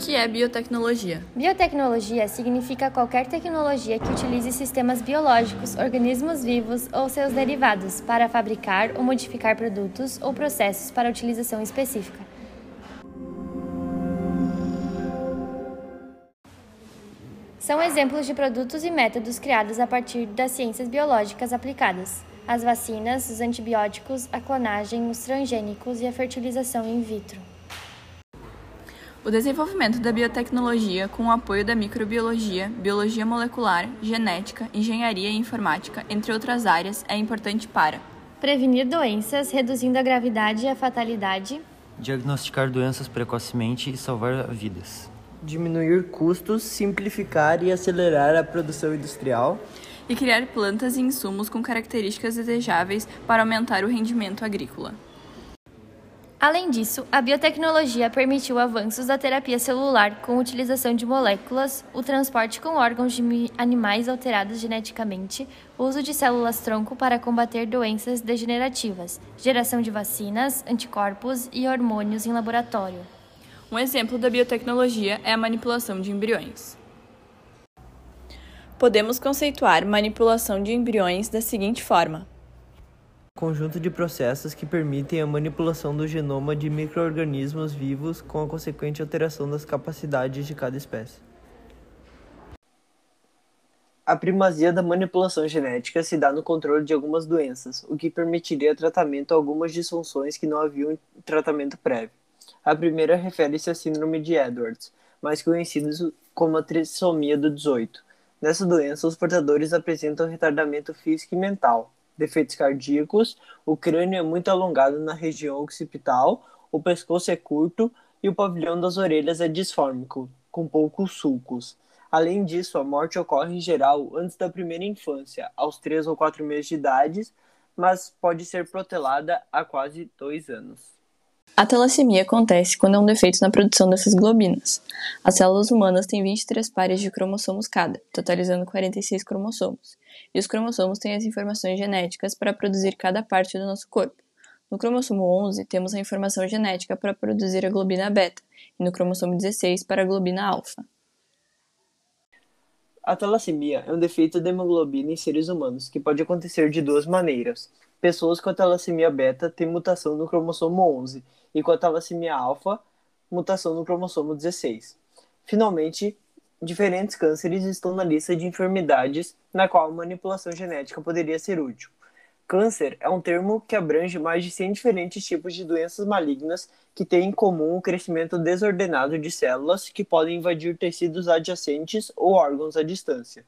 que é biotecnologia? Biotecnologia significa qualquer tecnologia que utilize sistemas biológicos, organismos vivos ou seus derivados para fabricar ou modificar produtos ou processos para utilização específica. São exemplos de produtos e métodos criados a partir das ciências biológicas aplicadas: as vacinas, os antibióticos, a clonagem, os transgênicos e a fertilização in vitro. O desenvolvimento da biotecnologia com o apoio da microbiologia, biologia molecular, genética, engenharia e informática, entre outras áreas, é importante para prevenir doenças, reduzindo a gravidade e a fatalidade, diagnosticar doenças precocemente e salvar vidas, diminuir custos, simplificar e acelerar a produção industrial. E criar plantas e insumos com características desejáveis para aumentar o rendimento agrícola. Além disso, a biotecnologia permitiu avanços da terapia celular com utilização de moléculas, o transporte com órgãos de animais alterados geneticamente, o uso de células-tronco para combater doenças degenerativas, geração de vacinas, anticorpos e hormônios em laboratório. Um exemplo da biotecnologia é a manipulação de embriões. Podemos conceituar manipulação de embriões da seguinte forma: conjunto de processos que permitem a manipulação do genoma de microorganismos vivos com a consequente alteração das capacidades de cada espécie. A primazia da manipulação genética se dá no controle de algumas doenças, o que permitiria tratamento a algumas disfunções que não haviam tratamento prévio. A primeira refere-se à síndrome de Edwards, mais conhecida como a trissomia do 18. Nessa doença, os portadores apresentam retardamento físico e mental, defeitos cardíacos, o crânio é muito alongado na região occipital, o pescoço é curto e o pavilhão das orelhas é disfórmico, com poucos sulcos. Além disso, a morte ocorre em geral antes da primeira infância, aos 3 ou 4 meses de idade, mas pode ser protelada há quase 2 anos. A talassemia acontece quando há um defeito na produção dessas globinas. As células humanas têm 23 pares de cromossomos cada, totalizando 46 cromossomos e os cromossomos têm as informações genéticas para produzir cada parte do nosso corpo. No cromossomo 11, temos a informação genética para produzir a globina beta, e no cromossomo 16 para a globina alfa. A talassemia é um defeito da hemoglobina em seres humanos, que pode acontecer de duas maneiras. Pessoas com a talassemia beta têm mutação no cromossomo 11 e com a talassemia alfa, mutação no cromossomo 16. Finalmente, diferentes cânceres estão na lista de enfermidades na qual a manipulação genética poderia ser útil. Câncer é um termo que abrange mais de 100 diferentes tipos de doenças malignas que têm em comum o crescimento desordenado de células que podem invadir tecidos adjacentes ou órgãos à distância.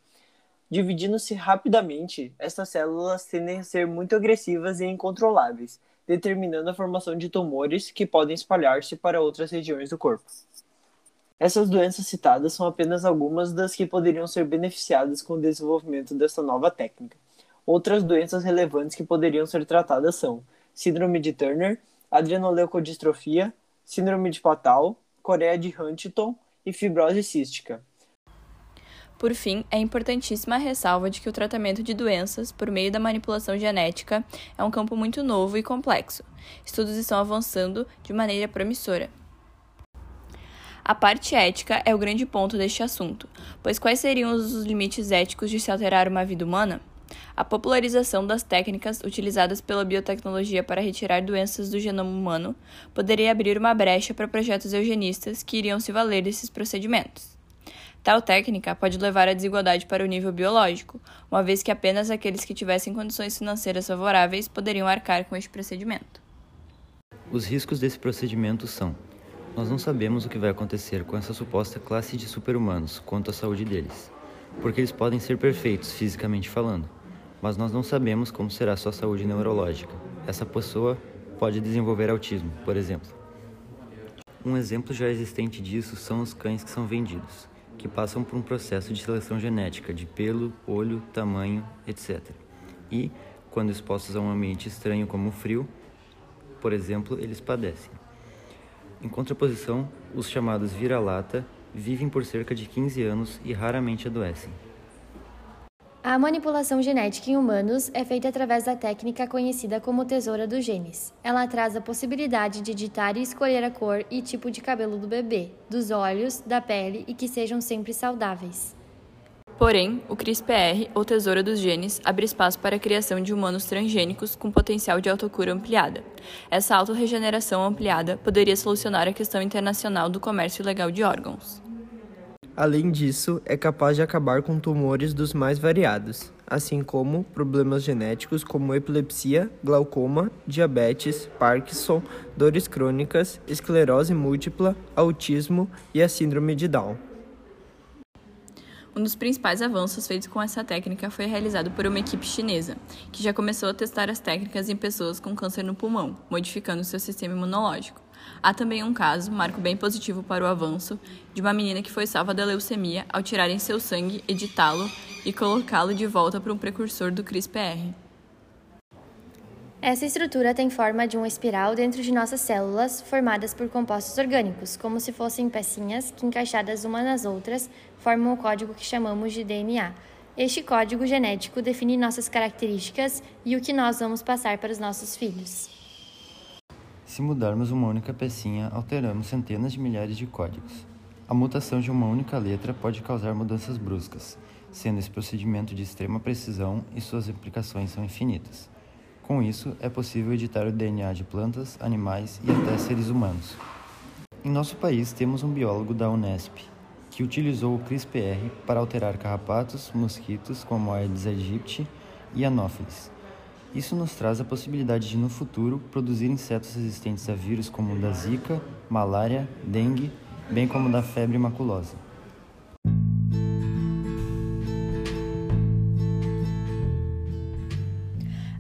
Dividindo-se rapidamente, essas células tendem a ser muito agressivas e incontroláveis, determinando a formação de tumores que podem espalhar-se para outras regiões do corpo. Essas doenças citadas são apenas algumas das que poderiam ser beneficiadas com o desenvolvimento dessa nova técnica. Outras doenças relevantes que poderiam ser tratadas são síndrome de Turner, adrenoleucodistrofia, síndrome de Patal, Coreia de Huntington e fibrose cística. Por fim, é importantíssima a ressalva de que o tratamento de doenças por meio da manipulação genética é um campo muito novo e complexo. Estudos estão avançando de maneira promissora. A parte ética é o grande ponto deste assunto, pois quais seriam os limites éticos de se alterar uma vida humana? A popularização das técnicas utilizadas pela biotecnologia para retirar doenças do genoma humano poderia abrir uma brecha para projetos eugenistas que iriam se valer desses procedimentos. Tal técnica pode levar à desigualdade para o nível biológico, uma vez que apenas aqueles que tivessem condições financeiras favoráveis poderiam arcar com este procedimento. Os riscos desse procedimento são nós não sabemos o que vai acontecer com essa suposta classe de super-humanos quanto à saúde deles, porque eles podem ser perfeitos fisicamente falando, mas nós não sabemos como será sua saúde neurológica. Essa pessoa pode desenvolver autismo, por exemplo. Um exemplo já existente disso são os cães que são vendidos, que passam por um processo de seleção genética de pelo, olho, tamanho, etc. E, quando expostos a um ambiente estranho como o frio, por exemplo, eles padecem. Em contraposição, os chamados vira-lata vivem por cerca de 15 anos e raramente adoecem. A manipulação genética em humanos é feita através da técnica conhecida como tesoura dos genes. Ela traz a possibilidade de editar e escolher a cor e tipo de cabelo do bebê, dos olhos, da pele e que sejam sempre saudáveis. Porém, o CRISPR, ou tesoura dos genes, abre espaço para a criação de humanos transgênicos com potencial de autocura ampliada. Essa autorregeneração ampliada poderia solucionar a questão internacional do comércio ilegal de órgãos. Além disso, é capaz de acabar com tumores dos mais variados, assim como problemas genéticos como epilepsia, glaucoma, diabetes, Parkinson, dores crônicas, esclerose múltipla, autismo e a síndrome de Down. Um dos principais avanços feitos com essa técnica foi realizado por uma equipe chinesa, que já começou a testar as técnicas em pessoas com câncer no pulmão, modificando seu sistema imunológico. Há também um caso, marco bem positivo para o avanço, de uma menina que foi salva da leucemia ao tirarem seu sangue, editá-lo e colocá-lo de volta para um precursor do CRISPR. Essa estrutura tem forma de uma espiral dentro de nossas células, formadas por compostos orgânicos, como se fossem pecinhas que, encaixadas umas nas outras, formam o código que chamamos de DNA. Este código genético define nossas características e o que nós vamos passar para os nossos filhos. Se mudarmos uma única pecinha, alteramos centenas de milhares de códigos. A mutação de uma única letra pode causar mudanças bruscas, sendo esse procedimento de extrema precisão e suas implicações são infinitas. Com isso, é possível editar o DNA de plantas, animais e até seres humanos. Em nosso país, temos um biólogo da Unesp que utilizou o CRISPR para alterar carrapatos, mosquitos como a Aedes aegypti e Anopheles. Isso nos traz a possibilidade de, no futuro, produzir insetos resistentes a vírus como o da Zika, malária, dengue, bem como da febre maculosa.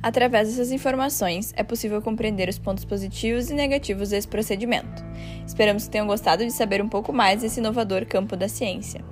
Através dessas informações, é possível compreender os pontos positivos e negativos desse procedimento. Esperamos que tenham gostado de saber um pouco mais desse inovador campo da ciência.